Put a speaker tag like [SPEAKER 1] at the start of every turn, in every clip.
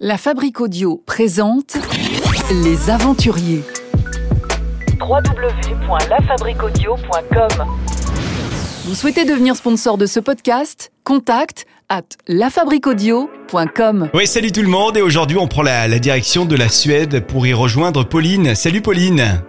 [SPEAKER 1] La Fabrique Audio présente Les Aventuriers.
[SPEAKER 2] www.lafabriquaudio.com
[SPEAKER 1] Vous souhaitez devenir sponsor de ce podcast? Contact à lafabriquaudio.com.
[SPEAKER 3] Oui, salut tout le monde et aujourd'hui on prend la, la direction de la Suède pour y rejoindre Pauline. Salut Pauline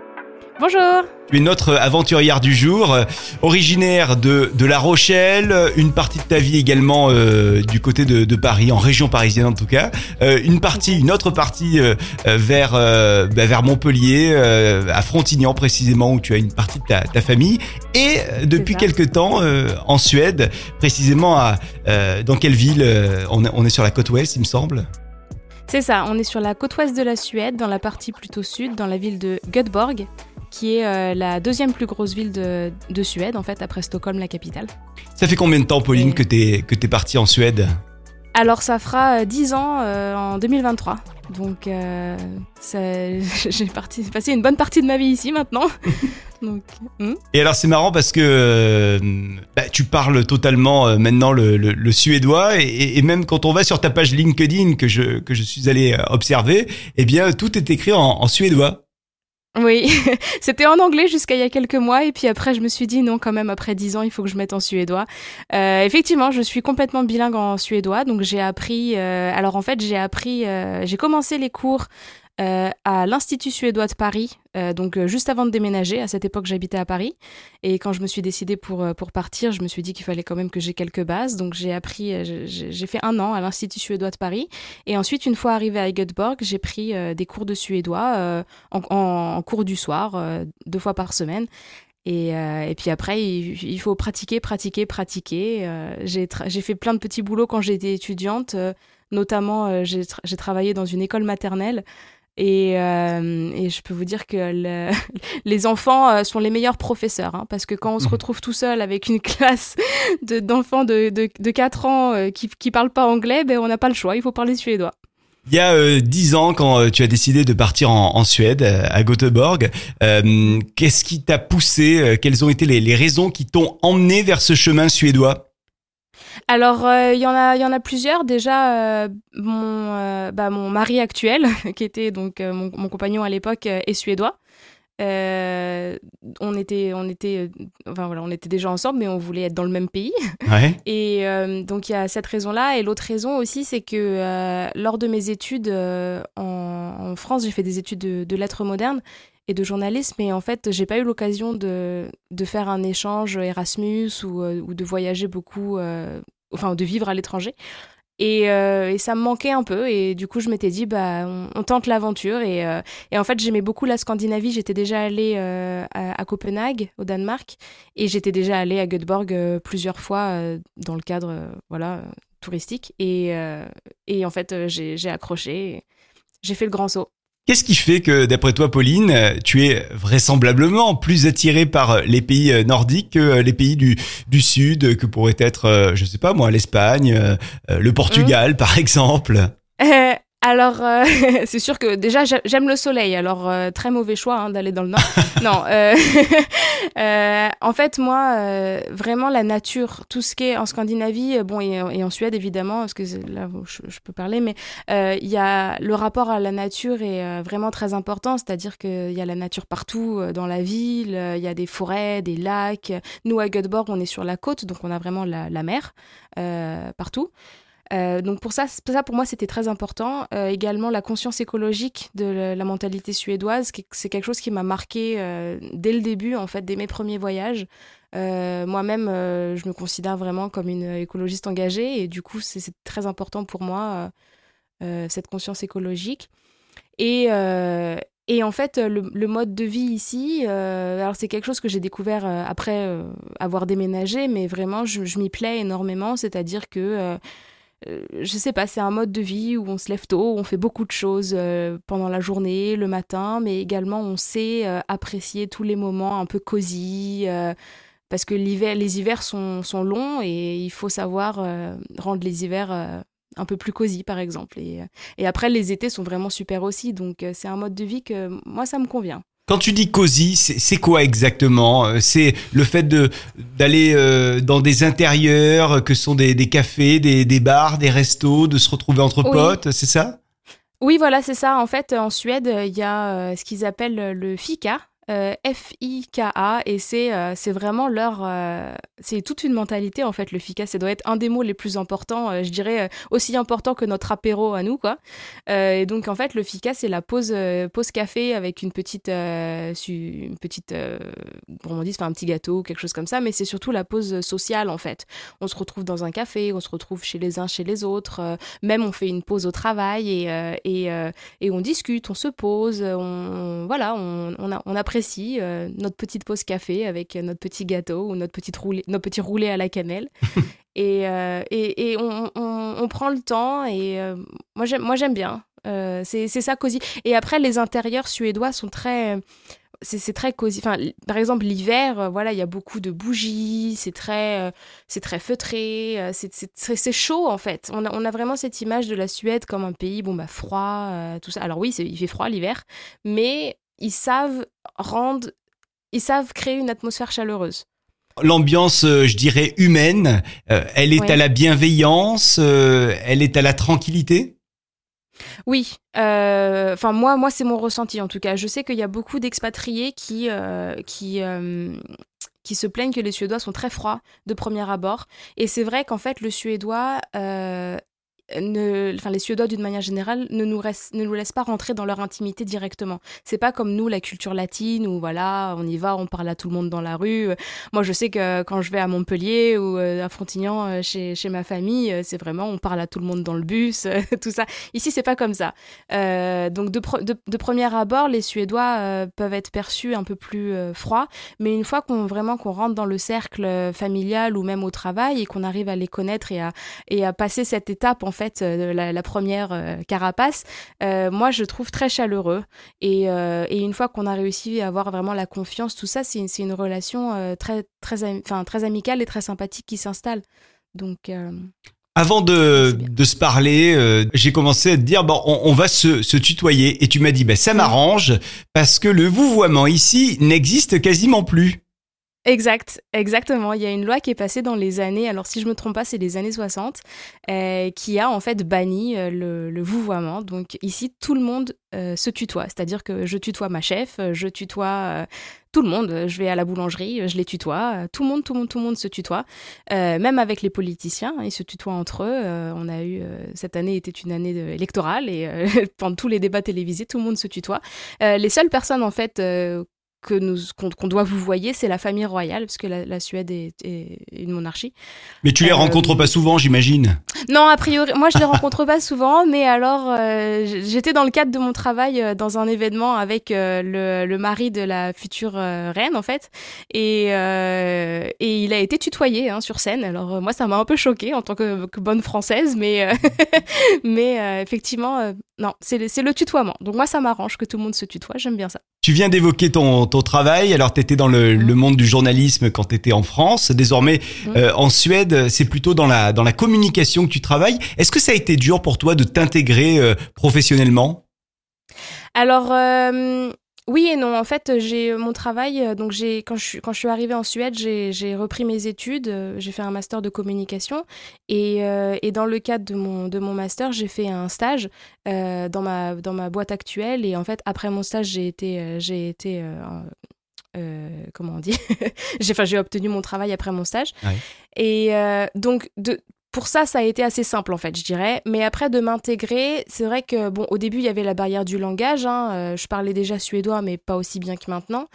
[SPEAKER 4] Bonjour
[SPEAKER 3] Tu es notre aventurière du jour, euh, originaire de, de La Rochelle, euh, une partie de ta vie également euh, du côté de, de Paris, en région parisienne en tout cas, Euh, une partie, une autre partie euh, vers, bah, vers Montpellier, à Frontignan précisément où tu as une partie de ta, ta famille, et depuis
[SPEAKER 4] ça.
[SPEAKER 3] quelques temps en Suède, précisément à dans quelle ville on est sur la côte ouest il me semble?
[SPEAKER 4] C'est ça, on est sur la côte ouest de la Suède, dans la partie plutôt sud, dans la ville de Göteborg, qui est euh, la deuxième plus grosse ville de, de Suède, en fait, après Stockholm, la capitale.
[SPEAKER 3] Ça fait combien de temps Pauline
[SPEAKER 4] Et-
[SPEAKER 3] que t'es que t'es partie en Suède?
[SPEAKER 4] Alors, ça fera euh, 10 ans euh, en 2023. Donc, euh, j'ai passé une bonne partie de ma vie ici maintenant. Donc, hmm.
[SPEAKER 3] Et alors c'est marrant parce que euh, bah, tu parles totalement euh, maintenant le, le- le suédois et, et même quand on va sur ta page LinkedIn que je que je suis allé euh, observer, eh bien tout est écrit en, en suédois.
[SPEAKER 4] Oui, c'était en anglais jusqu'à il y a quelques mois et puis après je me suis dit non quand même après 10 ans il faut que je mette en suédois. Euh, effectivement je suis complètement bilingue en suédois donc j'ai appris euh, alors en fait j'ai appris euh, j'ai commencé les cours euh, à l'Institut suédois de Paris euh, donc euh, juste avant de déménager à cette époque j'habitais à Paris et quand je me suis décidée pour pour partir je me suis dit qu'il fallait quand même que j'ai quelques bases donc j'ai appris j'ai fait un an à l'Institut suédois de Paris et ensuite une fois arrivée à Göteborg j'ai pris des cours de suédois en, cours du soir, deux fois par semaine. Et, et puis après, il, faut pratiquer, pratiquer, pratiquer. J'ai fait plein de petits boulots quand j'étais étudiante. notamment, j'ai travaillé dans une école maternelle. Et, euh, et je peux vous dire que le- les enfants euh, sont les meilleurs professeurs. hein, parce que quand on se
[SPEAKER 3] Mhm.
[SPEAKER 4] retrouve tout seul avec une classe de- d'enfants de, de, de 4 ans euh, qui ne parlent pas anglais, ben, on n'a pas le choix, il faut parler suédois.
[SPEAKER 3] Il y a euh, dix ans quand euh, tu as décidé de partir en, en Suède à Göteborg, qu'est-ce qui t'a poussé Quelles ont été les, les raisons qui t'ont emmené vers ce chemin suédois?
[SPEAKER 4] Alors, euh, il y en a, il y en a plusieurs. Déjà, euh, mon, euh, bah, mon mari actuel, qui était donc mon, mon compagnon à l'époque, est suédois. On était, on était, enfin voilà, on était déjà ensemble, mais on voulait être dans le même pays.
[SPEAKER 3] Ouais.
[SPEAKER 4] Et donc il y a cette raison-là. Et l'autre raison aussi, c'est que lors de mes études en, en France, j'ai fait des études de, de lettres modernes et de journalisme. Et en fait, j'ai pas eu l'occasion de, de faire un échange Erasmus ou, euh, de voyager beaucoup, euh, enfin de vivre à l'étranger. Et, euh, et ça me manquait un peu. Et du coup, je m'étais dit, bah, on, tente l'aventure. Et, en fait, j'aimais beaucoup la Scandinavie. J'étais déjà allée à, Copenhague, au Danemark. Et j'étais déjà allée à Göteborg plusieurs fois dans le cadre voilà, touristique. Et, en fait, j'ai accroché. J'ai fait le grand saut.
[SPEAKER 3] Qu'est-ce qui fait que, d'après toi, Pauline, euh, tu es vraisemblablement plus attirée par euh, les pays euh, nordiques que les pays du, du Sud, que pourrait être, je sais pas moi, l'Espagne, le Portugal, par exemple?
[SPEAKER 4] Euh, alors, euh, c'est sûr que déjà, j'a- j'aime le soleil. Alors, euh, très mauvais choix hein, d'aller dans le nord. non, euh, en fait, moi, vraiment, la nature, tout ce qui est en Scandinavie, bon, et, et en Suède, évidemment, parce que là je, je peux parler, mais il y a le rapport à la nature est vraiment très important. C'est-à-dire qu'il y a la nature partout dans la ville, il y a des forêts, des lacs. Nous, à Göteborg, on est sur la côte, donc on a vraiment la, la mer partout. Euh, donc pour ça, pour moi c'était très important. Euh, également la conscience écologique de la, mentalité suédoise, c'est quelque chose qui m'a marqué euh, dès le début en fait, dès mes premiers voyages. Moi-même, je me considère vraiment comme une écologiste engagée et du coup c'est très important pour moi cette conscience écologique. Et, en fait, le, mode de vie ici, alors c'est quelque chose que j'ai découvert après avoir déménagé, mais vraiment je, je m'y plais énormément, c'est-à-dire que je sais pas, c'est un mode de vie où on se lève tôt, on fait beaucoup de choses euh, pendant la journée, le matin, mais également on sait euh, apprécier tous les moments un peu cosy. euh, parce que les hivers sont, sont longs et il faut savoir euh, rendre les hivers euh, un peu plus cosy, par exemple. Et, euh, après, les étés sont vraiment super aussi. Donc, euh, c'est un mode de vie que moi, ça me convient.
[SPEAKER 3] Quand tu dis cosy, c'est quoi exactement? Euh, C'est le fait de d'aller euh, dans des intérieurs que sont des, des cafés, des, des bars, des restos, de se retrouver entre
[SPEAKER 4] Oui.
[SPEAKER 3] potes, c'est ça?
[SPEAKER 4] Oui, voilà, c'est ça. En fait, en Suède, il y a ce qu'ils appellent le fika. Euh, F-I-K-A et c'est euh, c'est vraiment leur euh, c'est toute une mentalité en fait le FICA ça doit être un des mots les plus importants je dirais aussi important que notre apéro à nous quoi. Et donc en fait le FICA c'est la pause pause café avec une petite une petite on dit enfin un petit gâteau quelque chose comme ça mais c'est surtout la pause sociale en fait. On se retrouve dans un café on se retrouve chez les uns chez les autres même on fait une pause au travail et et, et on discute on se pose on voilà on, on, a, on euh, notre petite pause café avec notre petit gâteau ou notre petite roulé, nos petits roulés à la cannelle. et, euh, et, et on, on, prend le temps et euh, moi j'aime bien. c'est ça cosy. Et après les intérieurs suédois sont très c'est très cosy. Enfin, par exemple, l'hiver, voilà, il y a beaucoup de bougies, c'est très, c'est très feutré, c'est chaud en fait. On a, on a, vraiment cette image de la Suède comme un pays, bon bah froid, tout ça. Alors oui, il fait froid l'hiver, mais ils savent rendre, ils savent créer une atmosphère chaleureuse.
[SPEAKER 3] L'ambiance, euh, je dirais, humaine, euh, elle est à la bienveillance, euh, elle est à la tranquillité?
[SPEAKER 4] Oui, enfin moi, moi c'est mon ressenti en tout cas. Je sais qu'il y a beaucoup d'expatriés qui, qui, qui se plaignent que les Suédois sont très froids de premier abord. Et c'est vrai qu'en fait le Suédois les Suédois d'une manière générale ne nous, ne nous laissent pas rentrer dans leur intimité directement. C'est pas comme nous la culture latine où voilà on y va, on parle à tout le monde dans la rue. Moi je sais que quand je vais à Montpellier ou euh, à Frontignan euh, chez, chez ma famille, euh, c'est vraiment on parle à tout le monde dans le bus, tout ça. Ici c'est pas comme ça. donc de, de, de, premier abord les Suédois peuvent être perçus un peu plus froids, mais une fois qu'on vraiment qu'on rentre dans le cercle familial ou même au travail et qu'on arrive à les connaître et à, et à passer cette étape en fait euh, la, première euh, carapace, euh, moi je trouve très chaleureux. Et, et une fois qu'on a réussi à avoir vraiment la confiance, tout ça, c'est une, une, relation très, très, enfin, très amicale et très sympathique qui s'installe. Donc.
[SPEAKER 3] Avant de, de, se parler, j'ai commencé à te dire bon, on, va se, se, tutoyer et tu m'as dit ben ça m'arrange parce que le vouvoiement ici n'existe quasiment plus.
[SPEAKER 4] Exact, exactement. Il y a une loi qui est passée dans les années, alors si je me trompe pas, c'est les années 60, euh, qui a en fait banni euh, le, vouvoiement. Donc ici, tout le monde euh, se tutoie, c'est-à-dire que je tutoie ma chef, je tutoie tout le monde. Je vais à la boulangerie, je les tutoie. Tout le monde, tout le monde, tout le monde se tutoie. même avec les politiciens, ils se tutoient entre eux. on a eu cette année était une année électorale et pendant tous les débats télévisés, tout le monde se tutoie. les seules personnes en fait que nous qu'on doit vous voyez, c'est la famille royale, parce que la, Suède est, une monarchie.
[SPEAKER 3] Mais tu les euh, rencontres pas souvent, j'imagine
[SPEAKER 4] Non, a priori, moi je les rencontre pas souvent, mais alors euh, j'étais dans le cadre de mon travail euh, dans un événement avec le, le, mari de la future reine en fait, et, et il a été tutoyé hein, sur scène. Alors moi ça m'a un peu choqué en tant que, que bonne française, mais mais effectivement non, c'est le, le tutoiement. Donc moi ça m'arrange que tout le monde se tutoie, j'aime bien ça.
[SPEAKER 3] Tu viens d'évoquer ton, ton travail. Alors, tu étais dans le, le, monde du journalisme quand tu étais en France. Désormais, mm. euh, en Suède, c'est plutôt dans la, dans la communication que tu travailles. Est-ce que ça a été dur pour toi de t'intégrer euh, professionnellement?
[SPEAKER 4] Alors, euh, oui et non. En fait, j'ai mon travail. Euh, donc, j'ai quand je suis quand je suis arrivée en Suède, j'ai repris mes études. Euh, j'ai fait un master de communication et, euh, et dans le cadre de mon de mon master, j'ai fait un stage dans ma dans ma boîte actuelle. Et en fait, après mon stage, j'ai été j'ai été comment on dit? J'ai enfin j'ai obtenu mon travail après mon stage et donc de pour ça, ça a été assez simple en fait, je dirais. Mais après de m'intégrer, c'est vrai que bon, au début il y avait la barrière du langage. Hein. Euh, je parlais déjà suédois, mais pas aussi bien que maintenant.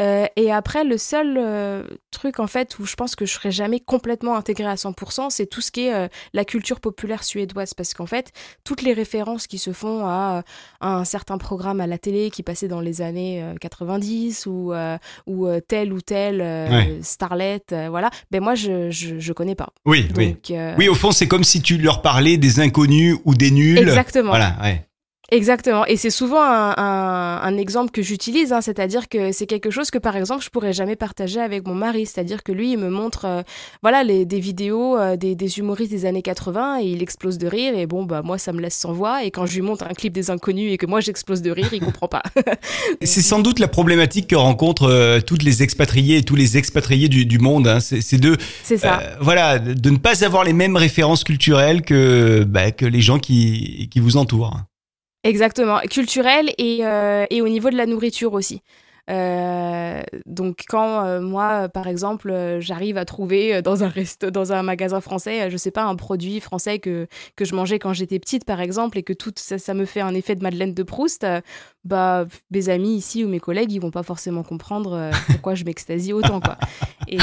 [SPEAKER 4] Euh, et après, le seul euh, truc en fait où je pense que je serais jamais complètement intégrée à 100%, c'est tout ce qui est euh, la culture populaire suédoise, parce qu'en fait, toutes les références qui se font à, un certain programme à la télé qui passait dans les années 90 ou ou tel ou tel starlet, voilà, ben moi je, je, je connais pas.
[SPEAKER 3] Oui, oui. Oui, au fond, c'est comme si tu leur parlais des inconnus ou des nuls.
[SPEAKER 4] Exactement.
[SPEAKER 3] Voilà, ouais.
[SPEAKER 4] Exactement. Et c'est souvent un, un, un, exemple que j'utilise, hein, c'est-à-dire que c'est quelque chose que, par exemple, je pourrais jamais partager avec mon mari. C'est-à-dire que lui, il me montre, euh, voilà, les, des vidéos euh, des, des, humoristes des années 80 et il explose de rire. Et bon, bah moi, ça me laisse sans voix. Et quand je lui montre un clip des inconnus et que moi j'explose de rire, il comprend pas.
[SPEAKER 3] c'est sans doute la problématique que rencontrent euh, toutes les expatriés et tous les expatriés du, du monde. Hein. C'est de,
[SPEAKER 4] ça.
[SPEAKER 3] voilà, de ne pas avoir les mêmes références culturelles que bah, que les gens qui qui vous entourent.
[SPEAKER 4] Exactement, culturel et, euh, et au niveau de la nourriture aussi. Euh, donc quand euh, moi, par exemple, j'arrive à trouver dans un resto, dans un magasin français, je sais pas, un produit français que, que je mangeais quand j'étais petite, par exemple, et que tout ça, ça, me fait un effet de Madeleine de Proust, bah mes amis ici ou mes collègues, ils vont pas forcément comprendre pourquoi je m'extasie autant, quoi. Et,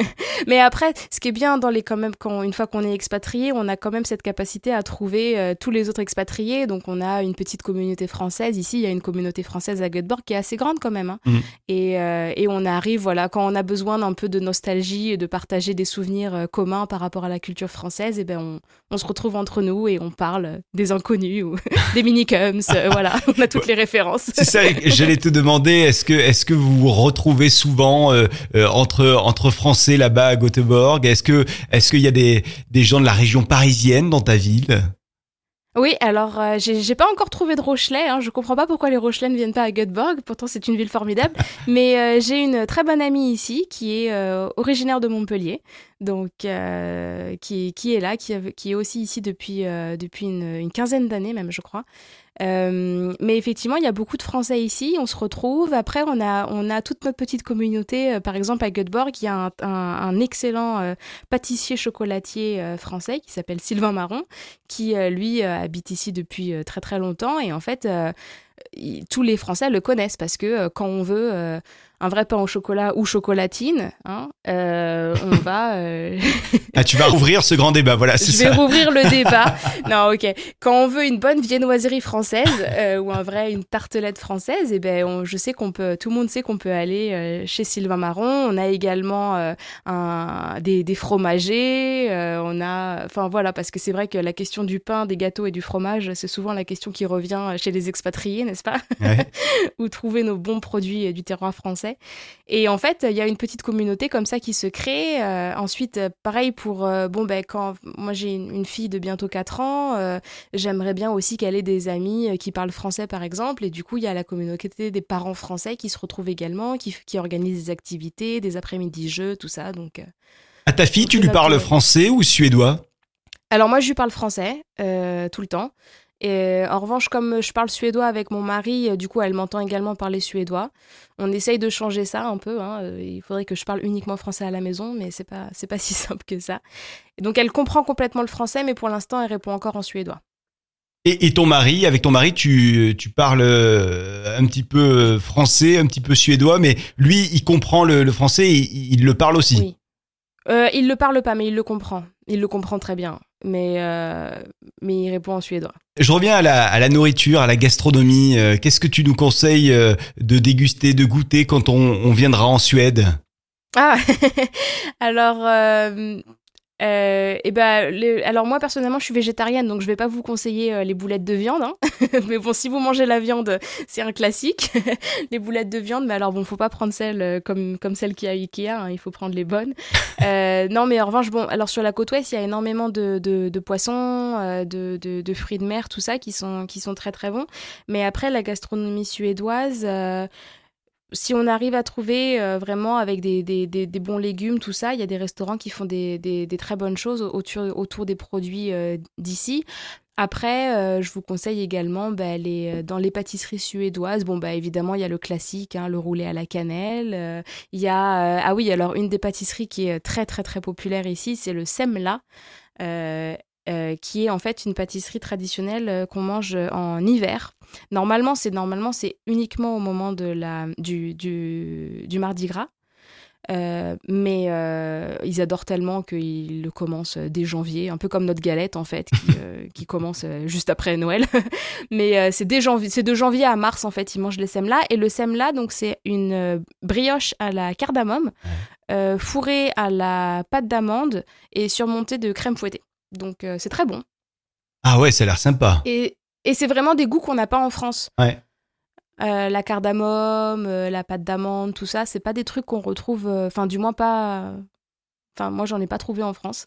[SPEAKER 4] mais après, ce qui est bien dans les quand même quand une fois qu'on est expatrié, on a quand même cette capacité à trouver tous les autres expatriés. Donc on a une petite communauté française ici, il y a une communauté française à Göteborg qui est assez grande quand même. Hein. Mm. Et, euh, et, on arrive, voilà, quand on a besoin d'un peu de nostalgie et de partager des souvenirs euh, communs par rapport à la culture française, et eh ben on, on, se retrouve entre nous et on parle des inconnus ou des minicums. Euh, voilà, on a toutes les références.
[SPEAKER 3] C'est ça, j'allais te demander, est-ce que, est-ce que vous vous retrouvez souvent entre, entre Français là-bas à Göteborg? Est-ce que, est-ce qu'il y a des, des gens de la région parisienne dans ta ville?
[SPEAKER 4] Oui, alors euh, j'ai pas encore trouvé de Rochelet. Hein. Je comprends pas pourquoi les Rochelais ne viennent pas à Göteborg. Pourtant, c'est une ville formidable. Mais euh, j'ai une très bonne amie ici qui est euh, originaire de Montpellier, donc qui, qui est là, qui, qui est aussi ici depuis depuis une, quinzaine d'années même, je crois. Euh, mais effectivement, il y a beaucoup de Français ici, on se retrouve. Après, on a, on a toute notre petite communauté. Euh, par exemple, à Göteborg, il y a un, un, excellent euh, pâtissier chocolatier français qui s'appelle Sylvain Marron, qui, lui, habite ici depuis très très longtemps. Et en fait, tous les Français le connaissent parce que quand on veut un vrai pain au chocolat ou chocolatine, hein, euh, on va. Euh,
[SPEAKER 3] ah, tu vas rouvrir ce grand débat, voilà, c'est
[SPEAKER 4] ça. Je vais rouvrir le débat. non, ok. Quand on veut une bonne viennoiserie française euh, ou un vrai une tartelette française, et eh ben, je sais qu'on peut, tout le monde sait qu'on peut aller chez Sylvain Marron. On a également un, des, des fromagers. on a, enfin voilà, parce que c'est vrai que la question du pain, des gâteaux et du fromage, c'est souvent la question qui revient chez les expatriés, n'est-ce pas? Ouais. Où trouver nos bons produits du terroir français. Et en fait, il y a une petite communauté comme ça qui se crée. Euh, ensuite, pareil pour, euh, bon, ben, quand moi j'ai une, fille de bientôt 4 ans, euh, j'aimerais bien aussi qu'elle ait des amis qui parlent français, par exemple. Et du coup, il y a la communauté des parents français qui se retrouvent également, qui, qui organisent des activités, des après-midi jeux, tout ça. Donc,
[SPEAKER 3] à ta fille, tu lui parles français ou suédois?
[SPEAKER 4] Alors moi, je lui parle français tout le temps. Et euh, en revanche, comme je parle suédois avec mon mari, euh, du coup, elle m'entend également parler suédois. On essaye de changer ça un peu. Hein. Euh, il faudrait que je parle uniquement français à la maison, mais c'est pas c'est pas si simple que ça. Et donc, elle comprend complètement le français, mais pour l'instant, elle répond encore en suédois.
[SPEAKER 3] Et, ton mari, avec ton mari, tu, tu parles un petit peu français, un petit peu suédois, mais lui, il comprend le, français, et il, le parle aussi.
[SPEAKER 4] Oui. Euh, il le parle pas, mais il le comprend. Il le comprend très bien mais, euh, mais il répond en suédois.
[SPEAKER 3] Je reviens à la, à la nourriture, à la gastronomie. Euh, qu'est-ce que tu nous conseilles euh, de déguster, de goûter quand on, on viendra en Suède?
[SPEAKER 4] Ah, alors euh, et ben, alors moi personnellement, je suis végétarienne, donc je vais pas vous conseiller euh, les boulettes de viande. Hein. mais bon, si vous mangez la viande, c'est un classique, les boulettes de viande. Mais alors bon, faut pas prendre celles euh, comme comme celles qu'il y a à Ikea. Hein, il faut prendre les bonnes. Euh, non, mais en revanche, bon, alors sur la côte ouest, il y a énormément de, de, de poissons, euh, de, de, de, fruits de mer, tout ça qui sont qui sont très très bons. Mais après, la gastronomie suédoise si on arrive à trouver euh, vraiment avec des, des, des, bons légumes, tout ça, il y a des restaurants qui font des, des très bonnes choses autour, autour des produits euh, d'ici. Après, euh, je vous conseille également bah, les, dans les pâtisseries suédoises. Bon, bah évidemment, il y a le classique, hein, le roulé à la cannelle. Il y a ah oui, alors une des pâtisseries qui est très très très populaire ici, c'est le semla. Euh, qui est en fait une pâtisserie traditionnelle euh, qu'on mange en hiver. Normalement, c'est normalement c'est uniquement au moment de la du, du, du Mardi Gras. Euh, mais ils adorent tellement qu'ils le commencent dès janvier, un peu comme notre galette en fait, qui, qui commence juste après Noël. mais c'est dès janvier, c'est de janvier à mars en fait, ils mangent le semla. Et le semla, donc c'est une brioche à la cardamome, fourrée à la pâte d'amande et surmontée de crème fouettée. Donc euh, c'est très bon.
[SPEAKER 3] Ah ouais, ça a l'air sympa.
[SPEAKER 4] Et, et c'est vraiment des goûts qu'on n'a pas en France.
[SPEAKER 3] Ouais.
[SPEAKER 4] Euh, la cardamome, euh, la pâte d'amande, tout ça, c'est pas des trucs qu'on retrouve, enfin du moins pas, enfin moi j'en ai pas trouvé en France.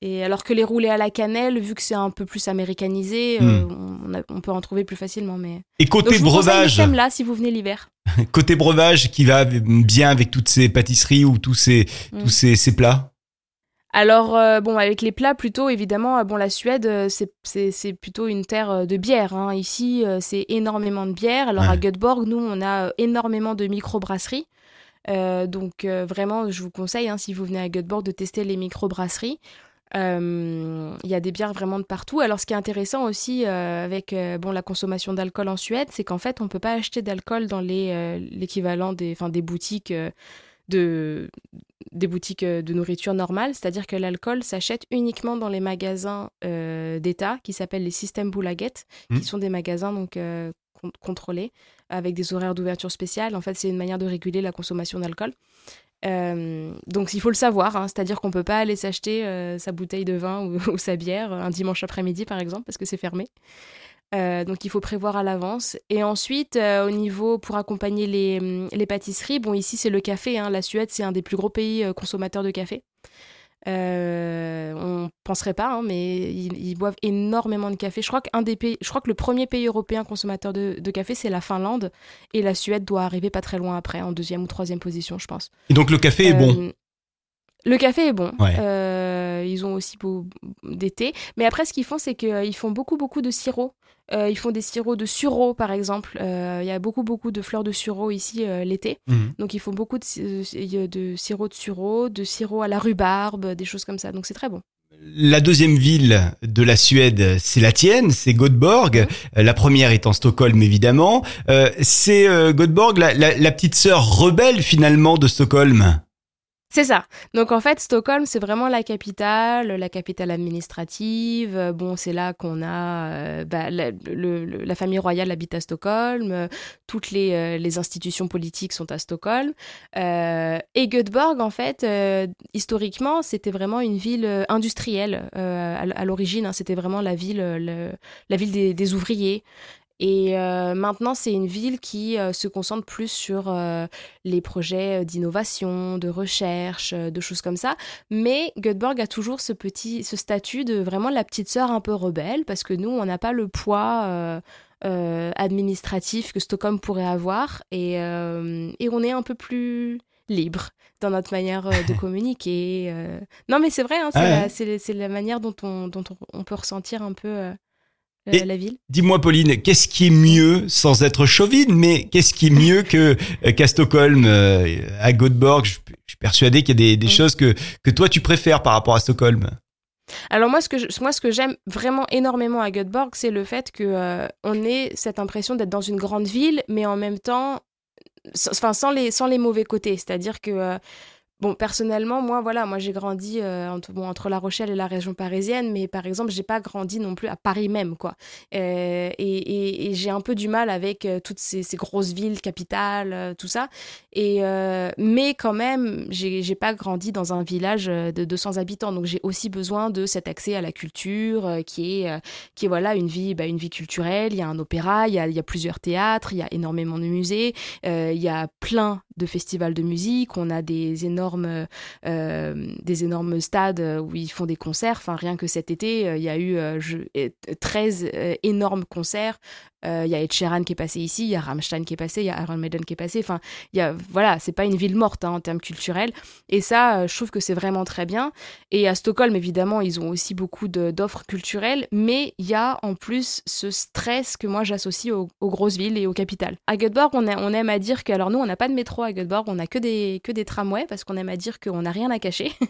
[SPEAKER 4] Et alors que les roulés à la cannelle, vu que c'est un peu plus américanisé, hmm. on, peut en trouver plus facilement. Mais
[SPEAKER 3] et côté Donc, breuvage,
[SPEAKER 4] là si vous venez l'hiver.
[SPEAKER 3] côté breuvage, qui va bien avec toutes ces pâtisseries ou tous ces tous hmm. ces, ces plats?
[SPEAKER 4] Alors, euh, bon, avec les plats, plutôt, évidemment, euh, bon, la Suède, euh, c'est- plutôt une terre de bière. hein. Ici, c'est énormément de bière. Alors, à. Göteborg, nous, on a énormément de microbrasseries. Donc, vraiment, je vous conseille, hein, si vous venez à Göteborg, de tester les microbrasseries. Il y a des bières vraiment de partout. Alors, ce qui est intéressant aussi avec bon, la consommation d'alcool en Suède, c'est qu'en fait, on peut pas acheter d'alcool dans l'équivalent des, des boutiques de des boutiques euh, de nourriture normale, c'est-à-dire que l'alcool s'achète uniquement dans les magasins euh, d'État qui s'appellent les systèmes Boulaget,
[SPEAKER 3] Mhm.
[SPEAKER 4] qui sont des magasins donc euh, con- contrôlés avec des horaires d'ouverture spéciales. En fait, c'est une manière de réguler la consommation d'alcool. Euh, donc il faut le savoir, hein, c'est-à-dire qu'on peut pas aller s'acheter sa bouteille de vin ou, ou sa bière un dimanche après-midi par exemple parce que c'est fermé. Euh, donc il faut prévoir à l'avance. Et ensuite, euh, au niveau pour accompagner les, hum, les pâtisseries, bon ici c'est le café. hein. La Suède c'est un des plus gros pays euh, consommateurs de café. On penserait pas, hein, mais ils, ils boivent énormément de café. Je crois qu'un des pays, je crois que le premier pays européen consommateur de, de café c'est la Finlande et la Suède doit arriver pas très loin après, en deuxième ou troisième position, je pense.
[SPEAKER 3] Et donc le café est bon.
[SPEAKER 4] Euh, Le café est bon.
[SPEAKER 3] Ouais.
[SPEAKER 4] Euh, ils ont aussi beau, des thés. Mais après, ce qu'ils font, c'est qu'ils font beaucoup, beaucoup de sirop. Euh, ils font des sirops de sureau, par exemple. Euh, Il y a beaucoup, beaucoup de fleurs de sureau ici euh, l'été.
[SPEAKER 3] Mhm.
[SPEAKER 4] Donc, ils font beaucoup de, si- euh, de sirop de sureau, de sirop à la rhubarbe, des choses comme ça. Donc, c'est très bon.
[SPEAKER 3] La deuxième ville de la Suède, c'est la tienne, c'est Göteborg. Euh, La première étant Stockholm, évidemment. Euh, c'est euh, Göteborg, la, la- la petite sœur rebelle finalement de Stockholm?
[SPEAKER 4] C'est ça. Donc en fait, Stockholm, c'est vraiment la capitale, la capitale administrative. Bon, c'est là qu'on a euh, bah, la, le- le- la famille royale habite à Stockholm, toutes les, euh, les institutions politiques sont à Stockholm. Euh, et Göteborg, en fait, historiquement, c'était vraiment une ville industrielle à, l'origine. hein. c'était vraiment la ville, le- la ville des ouvriers. Et euh, maintenant, c'est une ville qui euh, se concentre plus sur euh, les projets d'innovation, de recherche, de choses comme ça. Mais Göteborg a toujours ce petit, ce statut de vraiment la petite sœur un peu rebelle, parce que nous, on n'a pas le poids administratif que Stockholm pourrait avoir, et, et on est un peu plus libre dans notre manière de communiquer. Non, mais c'est vrai, hein, c'est
[SPEAKER 3] Ah ouais.
[SPEAKER 4] la, c'est- la manière dont on, dont on, on peut ressentir un peu
[SPEAKER 3] Et-
[SPEAKER 4] la ville.
[SPEAKER 3] Dis-moi, Pauline, qu'est-ce qui est mieux, sans être chauvine, mais qu'est-ce qui est mieux que euh, qu'à Stockholm, euh, à Göteborg? Je je suis persuadé qu'il y a des, des choses que, que toi tu préfères par rapport à Stockholm.
[SPEAKER 4] Alors moi, ce que je- moi, ce que j'aime vraiment énormément à Göteborg, c'est le fait que euh, on ait cette impression d'être dans une grande ville, mais en même temps, enfin sans les sans les mauvais côtés. C'est-à-dire que euh, Bon, personnellement, moi, voilà, moi j'ai grandi euh, entre, La Rochelle et la région parisienne, mais par exemple, j'ai pas grandi non plus à Paris même, quoi. Euh, et et- j'ai un peu du mal avec euh, toutes ces, grosses villes, capitales, tout ça. Et mais quand même, j'ai pas grandi dans un village de 200 habitants, donc j'ai aussi besoin de cet accès à la culture, qui est qui voilà une vie, bah, une vie culturelle. Il y a un opéra, il y a, y a plusieurs théâtres, il y a énormément de musées, il y a plein de festivals de musique, on a des énormes, euh, des énormes stades où ils font des concerts. Enfin, rien que cet été, euh, il y a eu euh, je- euh, 13 euh, énormes concerts. Il y a Ed Sheeran qui est passé ici, il y a Rammstein qui est passé, il y a Iron Maiden qui est passé. Enfin, il y voilà, c'est pas une ville morte hein, en termes culturels. Et ça, je trouve que c'est vraiment très bien. Et à Stockholm, évidemment, ils ont aussi beaucoup d'offres culturelles, mais il y a en plus ce stress que moi j'associe aux, grosses villes et aux capitales. À Göteborg, on aime à dire que, alors nous, on n'a pas de métro à Göteborg, on n'a que des, que des tramways parce qu'on aime à dire qu'on n'a rien à cacher.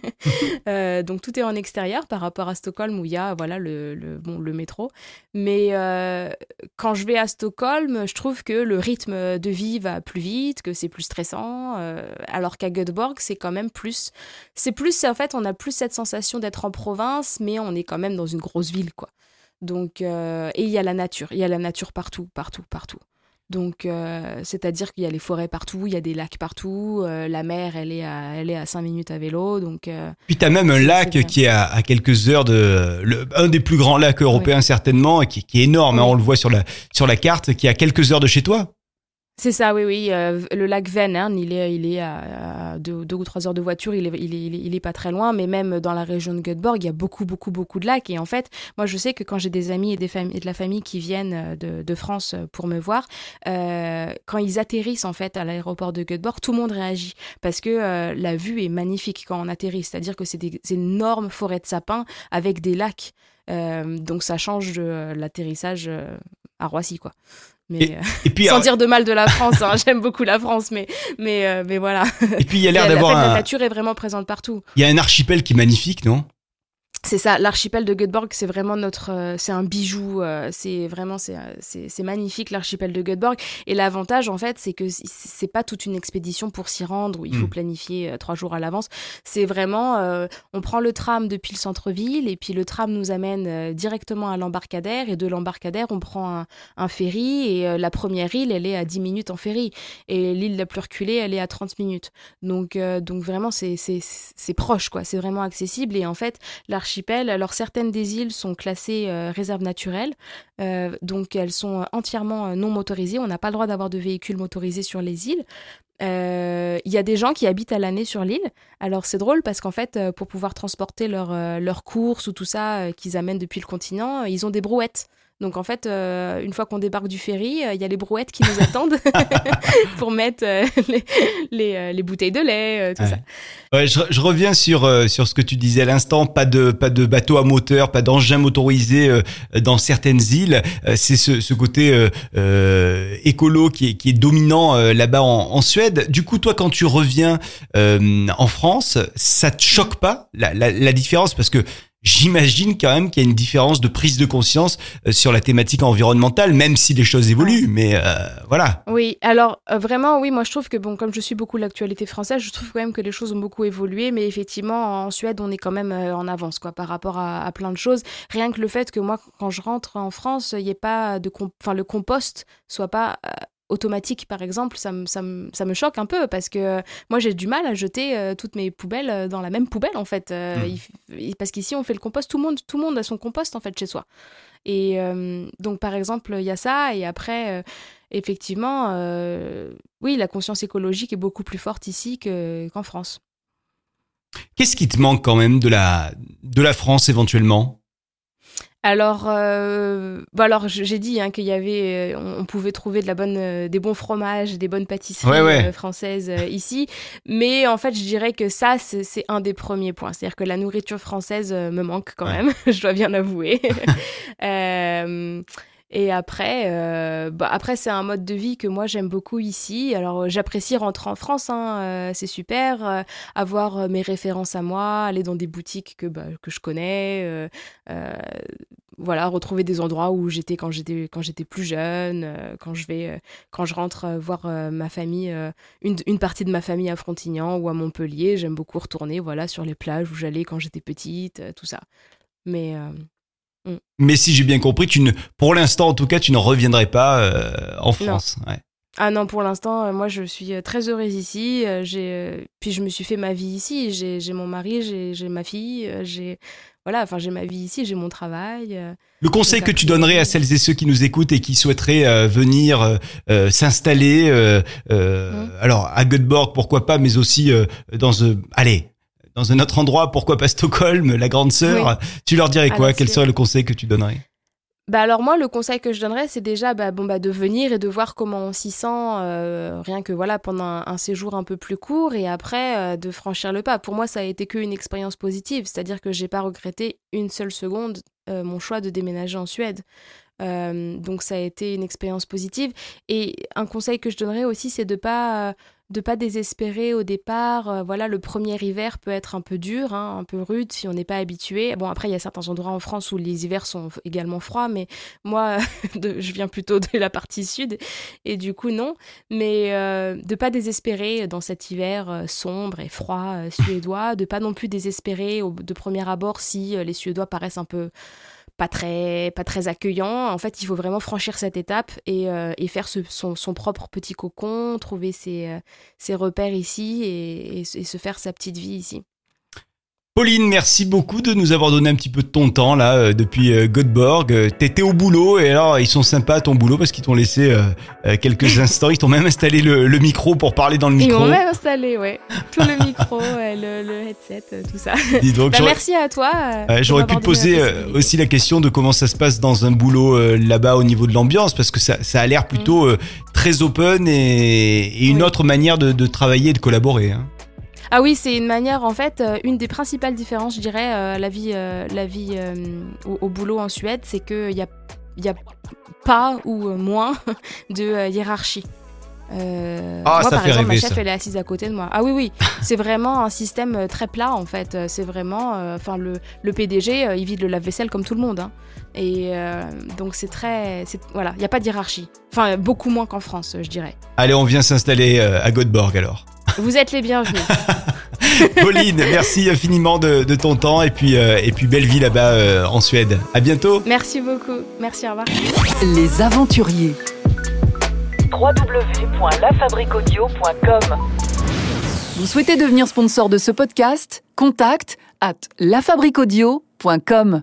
[SPEAKER 4] Euh, donc tout est en extérieur par rapport à Stockholm où il y a voilà le, le- bon, le métro. Mais euh, quand je vais à Stockholm, je trouve que le rythme de vie va plus vite, que c'est plus stressant, euh, alors qu'à Göteborg, c'est quand même plus. C'est plus, en fait, on a plus cette sensation d'être en province, mais on est quand même dans une grosse ville, quoi. Donc, et il y a la nature, il y a la nature partout, partout, partout. Donc, euh, c'est-à-dire qu'il y a les forêts partout, il y a des lacs partout, euh, la mer, elle est à, elle est à 5 minutes à vélo, donc. euh,
[SPEAKER 3] Puis tu as même un lac qui est à, à quelques heures de... le- un des plus grands lacs européens certainement, et qui, qui est énorme, hein, on le voit sur la, sur la carte, qui est à quelques heures de chez toi.
[SPEAKER 4] C'est ça, oui, oui. Euh, le lac Vänern, il est, il est à, deux, ou trois heures de voiture, il est, pas très loin, mais même dans la région de Göteborg, il y a beaucoup, beaucoup, beaucoup de lacs. Et en fait, moi, je sais que quand j'ai des amis et, de la famille qui viennent euh, de, France euh, pour me voir, quand ils atterrissent en fait à l'aéroport de Göteborg, tout le monde réagit parce que la vue est magnifique quand on atterrit. C'est-à-dire que c'est des énormes forêts de sapins avec des lacs. donc ça change de l'atterrissage à Roissy, quoi. Mais, et, puis, sans dire de mal de la France, hein, j'aime beaucoup la France, mais, mais, euh, mais voilà.
[SPEAKER 3] Et puis il y a l'air d'avoir.
[SPEAKER 4] La nature est vraiment présente partout.
[SPEAKER 3] Il y a un archipel qui est magnifique, non?
[SPEAKER 4] C'est ça, l'archipel de Göteborg, c'est vraiment notre, euh, c'est un bijou, euh, c'est vraiment, euh, c'est, magnifique l'archipel de Göteborg. Et l'avantage, en fait, c'est que c'est pas toute une expédition pour s'y rendre où il faut mm. planifier trois jours à l'avance. C'est vraiment, on prend le tram depuis le centre-ville et puis le tram nous amène directement à l'embarcadère et de l'embarcadère, on prend un, ferry et la première île, elle est à 10 minutes en ferry et l'île la plus reculée, elle est à 30 minutes. Donc, donc vraiment, c'est proche, quoi. C'est vraiment accessible et en fait, l'archipel alors certaines des îles sont classées euh, réserves naturelles, euh, donc elles sont entièrement euh, non motorisées. On n'a pas le droit d'avoir de véhicules motorisés sur les îles. Il y a des gens qui habitent à l'année sur l'île. Alors c'est drôle parce qu'en fait, pour pouvoir transporter leurs courses ou tout ça qu'ils amènent depuis le continent, ils ont des brouettes. Donc en fait, euh, une fois qu'on débarque du ferry, euh, il y a les brouettes qui nous attendent pour mettre euh, les, les, bouteilles de lait, tout ça.
[SPEAKER 3] Ouais, je, je, reviens sur sur ce que tu disais à l'instant. Pas de pas de bateau à moteur, pas d'engin motorisé dans certaines îles. C'est ce, ce côté écolo qui est qui est dominant là-bas en, en, Suède. Du coup, toi, quand tu reviens en France, ça te choque pas la, la, la différence? Parce que J'imagine quand même qu'il y a une différence de prise de conscience euh, sur la thématique environnementale, même si les choses évoluent. Mais euh, voilà.
[SPEAKER 4] Oui, alors euh, vraiment, oui, moi je trouve que bon, comme je suis beaucoup l'actualité française, je trouve quand même que les choses ont beaucoup évolué. Mais effectivement, en Suède, on est quand même en avance, quoi, par rapport à, plein de choses. Rien que le fait que moi, quand je rentre en France, il n'y ait pas de, enfin, le compost soit pas automatique, par exemple, ça me, ça, ça me choque un peu parce que moi, j'ai du mal à jeter euh, toutes mes poubelles euh, dans la même poubelle, en fait. Euh, hmm. parce qu'ici, on fait le compost, tout le, monde, tout le monde a son compost, en fait, chez soi. Et donc, par exemple, il y a ça. Et après, effectivement, oui, la conscience écologique est beaucoup plus forte ici qu'en France.
[SPEAKER 3] Qu'est-ce qui te manque quand même de la, de la France éventuellement?
[SPEAKER 4] Alors, euh, bah alors j'ai dit hein, qu'il y avait, euh, on, pouvait trouver de la bonne, euh, des bons fromages, des bonnes pâtisseries françaises ici, mais en fait, je dirais que ça, c'est un des premiers points. C'est-à-dire que la nourriture française me manque quand même, je dois bien l'avouer. Et après, euh, bah après c'est un mode de vie que moi j'aime beaucoup ici. Alors j'apprécie rentrer en France, hein, euh, c'est super. Euh, avoir mes références à moi, aller dans des boutiques que, bah, que je connais. voilà, retrouver des endroits où j'étais quand j'étais quand j'étais plus jeune. quand je vais, quand je rentre voir ma famille, une, une partie de ma famille à Frontignan ou à Montpellier, j'aime beaucoup retourner, voilà, sur les plages où j'allais quand j'étais petite, tout ça. Mais
[SPEAKER 3] Mm. Mais si j'ai bien compris, tu ne, pour l'instant en tout cas, tu ne reviendrais pas euh, en France.
[SPEAKER 4] Ah non, pour l'instant, euh, moi je suis euh, très heureuse ici. j'ai, puis je me suis fait ma vie ici. J'ai, mon mari, j'ai, ma fille, j'ai voilà, enfin j'ai ma vie ici, j'ai mon travail.
[SPEAKER 3] Le conseil que tu donnerais à celles et ceux qui nous écoutent et qui souhaiteraient venir s'installer, mm. alors à Göteborg pourquoi pas, mais aussi dans, allez, dans un autre endroit, pourquoi pas Stockholm, la grande sœur, tu leur dirais quoi? Quel serait le conseil que tu donnerais?
[SPEAKER 4] Bah alors moi le conseil que je donnerais c'est déjà bah, bon bah de venir et de voir comment on s'y sent euh, rien que voilà pendant un, séjour un peu plus court et après euh, de franchir le pas. Pour moi ça a été qu'une expérience positive, c'est-à-dire que j'ai pas regretté une seule seconde euh, mon choix de déménager en Suède. donc ça a été une expérience positive. Et un conseil que je donnerais aussi c'est de pas de pas désespérer au départ. Euh, voilà, le premier hiver peut être un peu dur, hein, un peu rude si on n'est pas habitué. Bon, après, il y a certains endroits en France où les hivers sont également froids, mais moi, je viens plutôt de la partie sud et du coup, non. Mais euh, de pas désespérer dans cet hiver euh, sombre et froid suédois, de pas non plus désespérer au, de premier abord si les Suédois paraissent un peu pas très, pas très accueillant. En fait, il faut vraiment franchir cette étape et, euh, faire son, propre petit cocon, trouver ses, euh, repères ici et, se faire sa petite vie ici.
[SPEAKER 3] Pauline, merci beaucoup de nous avoir donné un petit peu de ton temps là euh, depuis euh, Göteborg. Euh, T'étais au boulot et alors ils sont sympas à ton boulot parce qu'ils t'ont laissé euh, quelques instants. Ils t'ont même installé le, le micro pour parler dans le
[SPEAKER 4] Ils
[SPEAKER 3] micro.
[SPEAKER 4] m'ont même installé, ouais. Tout le micro, le, le headset, tout ça.
[SPEAKER 3] Dis donc,
[SPEAKER 4] Bah, merci à toi. euh,
[SPEAKER 3] J'aurais pu te poser
[SPEAKER 4] la
[SPEAKER 3] aussi la question de comment ça se passe dans un boulot euh, là-bas au niveau de l'ambiance, parce que ça, ça a l'air plutôt euh, très open et, et une
[SPEAKER 4] Mm. Oui.
[SPEAKER 3] autre manière de, de travailler et de collaborer. hein.
[SPEAKER 4] Ah oui, c'est une manière, en fait, euh, une des principales différences, je dirais, euh, la vie, euh, la vie au, au boulot en Suède, c'est qu'il n'y a, il y a pas ou moins de hiérarchie. Euh,
[SPEAKER 3] Ah,
[SPEAKER 4] moi,
[SPEAKER 3] ça
[SPEAKER 4] par exemple,
[SPEAKER 3] rêver,
[SPEAKER 4] ma chef,
[SPEAKER 3] ça.
[SPEAKER 4] elle est assise à côté de moi. Ah oui, oui, c'est vraiment un système très plat, en fait. C'est vraiment, euh, enfin, le, le PDG, il vide le lave-vaisselle comme tout le monde. hein. Et euh, donc, c'est très, voilà, il n'y a pas de hiérarchie. Enfin, beaucoup moins qu'en France, je dirais.
[SPEAKER 3] Allez, on vient s'installer à Göteborg alors.
[SPEAKER 4] Vous êtes les bienvenus.
[SPEAKER 3] Pauline, merci infiniment de, de ton temps et puis, euh, et puis belle vie là-bas euh, en Suède. À bientôt.
[SPEAKER 4] Merci beaucoup. Merci, au revoir.
[SPEAKER 1] Les aventuriers.
[SPEAKER 2] www.lafabriquaudio.com
[SPEAKER 1] Vous souhaitez devenir sponsor de ce podcast? Contact à lafabriquaudio.com.